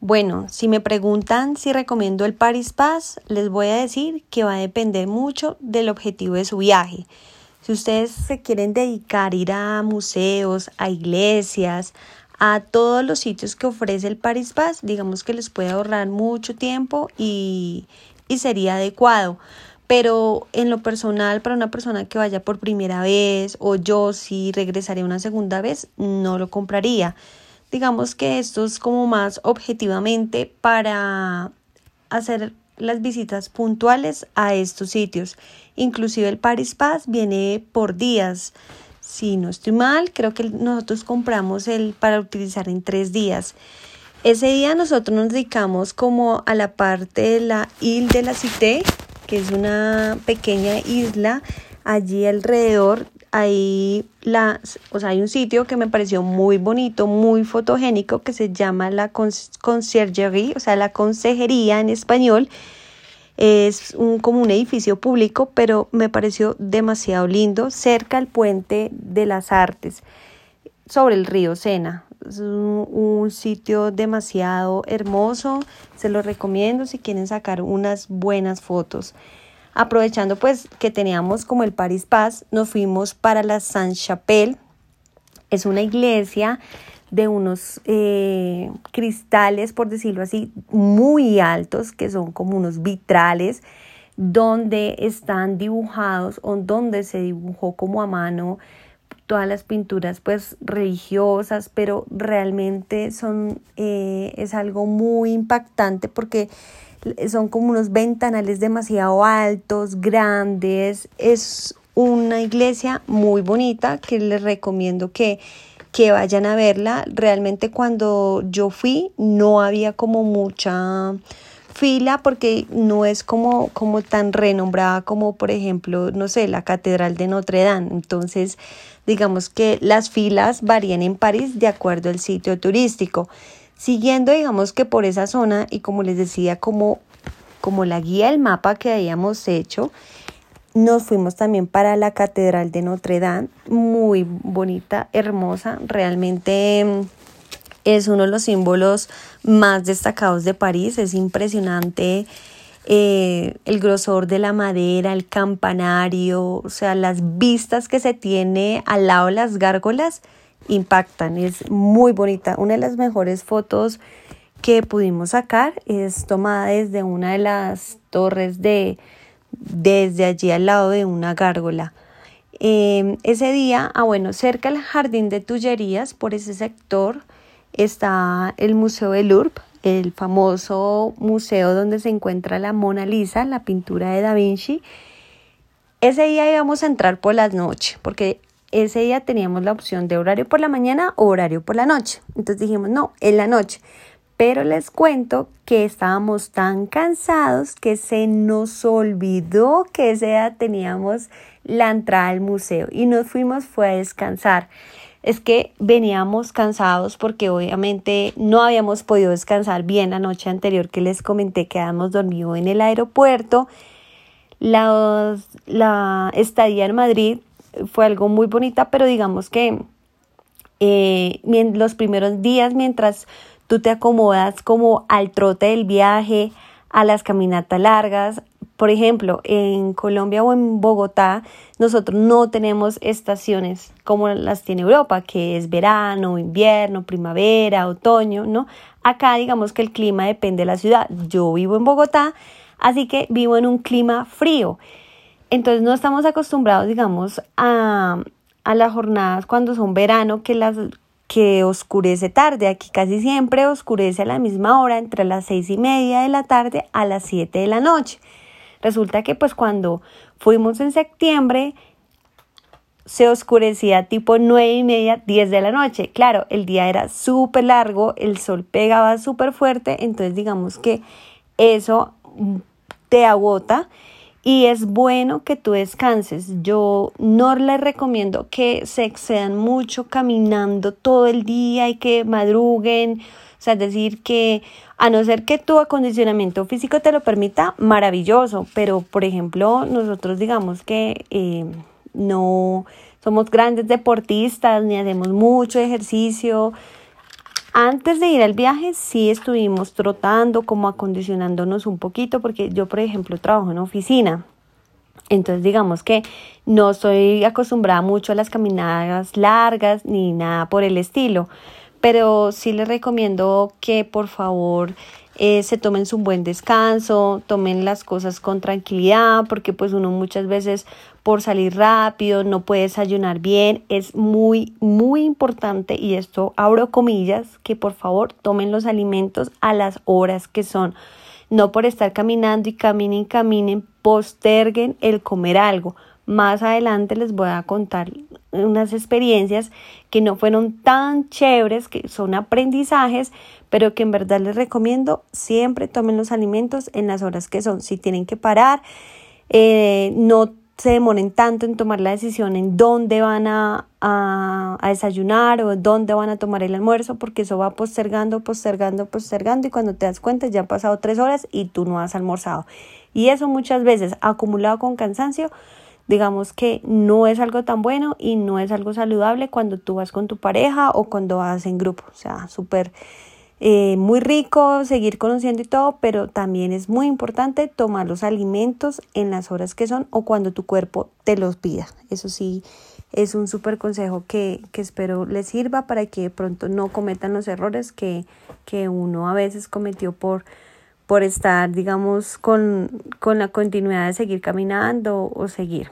Bueno, si me preguntan si recomiendo el Paris Pass, les voy a decir que va a depender mucho del objetivo de su viaje. Si ustedes se quieren dedicar a ir a museos, a iglesias, a todos los sitios que ofrece el Paris Pass, digamos que les puede ahorrar mucho tiempo y, y sería adecuado. Pero en lo personal, para una persona que vaya por primera vez o yo si regresaré una segunda vez, no lo compraría. Digamos que esto es como más objetivamente para hacer las visitas puntuales a estos sitios. Inclusive el Paris Pass viene por días. Si no estoy mal, creo que nosotros compramos el para utilizar en tres días. Ese día nosotros nos dedicamos como a la parte de la Ile de la Cité, que es una pequeña isla allí alrededor hay, la, o sea, hay un sitio que me pareció muy bonito, muy fotogénico, que se llama la conciergerie, o sea, la consejería en español. Es un, como un edificio público, pero me pareció demasiado lindo, cerca al puente de las artes, sobre el río Sena. Es un, un sitio demasiado hermoso, se lo recomiendo si quieren sacar unas buenas fotos. Aprovechando pues que teníamos como el Paris Paz, nos fuimos para la Saint-Chapelle. Es una iglesia de unos eh, cristales, por decirlo así, muy altos, que son como unos vitrales, donde están dibujados o donde se dibujó como a mano todas las pinturas pues religiosas, pero realmente son, eh, es algo muy impactante porque son como unos ventanales demasiado altos, grandes. Es una iglesia muy bonita que les recomiendo que, que vayan a verla. Realmente cuando yo fui no había como mucha fila porque no es como, como tan renombrada como por ejemplo, no sé, la Catedral de Notre Dame. Entonces, digamos que las filas varían en París de acuerdo al sitio turístico. Siguiendo, digamos que por esa zona y como les decía, como, como la guía del mapa que habíamos hecho, nos fuimos también para la Catedral de Notre Dame, muy bonita, hermosa, realmente mm, es uno de los símbolos más destacados de París, es impresionante eh, el grosor de la madera, el campanario, o sea, las vistas que se tiene al lado de las gárgolas impactan, es muy bonita. Una de las mejores fotos que pudimos sacar es tomada desde una de las torres de desde allí al lado de una gárgola. Em, ese día, ah bueno, cerca del jardín de Tullerías, por ese sector, está el Museo del Louvre, el famoso museo donde se encuentra la Mona Lisa, la pintura de Da Vinci. Ese día íbamos a entrar por las noches, porque ese día teníamos la opción de horario por la mañana o horario por la noche. Entonces dijimos, no, en la noche. Pero les cuento que estábamos tan cansados que se nos olvidó que ese día teníamos la entrada al museo y nos fuimos fue a descansar. Es que veníamos cansados porque obviamente no habíamos podido descansar bien la noche anterior que les comenté que habíamos dormido en el aeropuerto. La, la estadía en Madrid fue algo muy bonita, pero digamos que eh, los primeros días mientras tú te acomodas como al trote del viaje, a las caminatas largas. Por ejemplo, en Colombia o en Bogotá, nosotros no tenemos estaciones como las tiene Europa, que es verano, invierno, primavera, otoño, ¿no? Acá digamos que el clima depende de la ciudad. Yo vivo en Bogotá, así que vivo en un clima frío. Entonces no estamos acostumbrados, digamos, a, a las jornadas cuando son verano, que, las, que oscurece tarde. Aquí casi siempre oscurece a la misma hora, entre las seis y media de la tarde a las siete de la noche. Resulta que pues cuando fuimos en septiembre se oscurecía tipo nueve y media, diez de la noche. Claro, el día era súper largo, el sol pegaba súper fuerte, entonces digamos que eso te agota y es bueno que tú descanses. Yo no les recomiendo que se excedan mucho caminando todo el día y que madruguen. O sea, es decir, que a no ser que tu acondicionamiento físico te lo permita, maravilloso. Pero, por ejemplo, nosotros digamos que eh, no somos grandes deportistas ni hacemos mucho ejercicio. Antes de ir al viaje sí estuvimos trotando, como acondicionándonos un poquito, porque yo, por ejemplo, trabajo en oficina. Entonces digamos que no estoy acostumbrada mucho a las caminadas largas ni nada por el estilo, pero sí les recomiendo que por favor eh, se tomen su buen descanso, tomen las cosas con tranquilidad, porque pues uno muchas veces por salir rápido no puede desayunar bien, es muy, muy importante y esto abro comillas, que por favor tomen los alimentos a las horas que son no por estar caminando y caminen caminen, posterguen el comer algo. Más adelante les voy a contar unas experiencias que no fueron tan chéveres, que son aprendizajes, pero que en verdad les recomiendo siempre tomen los alimentos en las horas que son. Si tienen que parar, eh, no se demoren tanto en tomar la decisión en dónde van a, a, desayunar o dónde van a tomar el almuerzo, porque eso va postergando, postergando, postergando y cuando te das cuenta ya han pasado tres horas y tú no has almorzado. Y eso muchas veces acumulado con cansancio, digamos que no es algo tan bueno y no es algo saludable cuando tú vas con tu pareja o cuando vas en grupo. O sea, súper eh, muy rico seguir conociendo y todo, pero también es muy importante tomar los alimentos en las horas que son o cuando tu cuerpo te los pida. Eso sí, es un súper consejo que, que, espero les sirva para que de pronto no cometan los errores que, que uno a veces cometió por, por estar, digamos, con, con la continuidad de seguir caminando o seguir.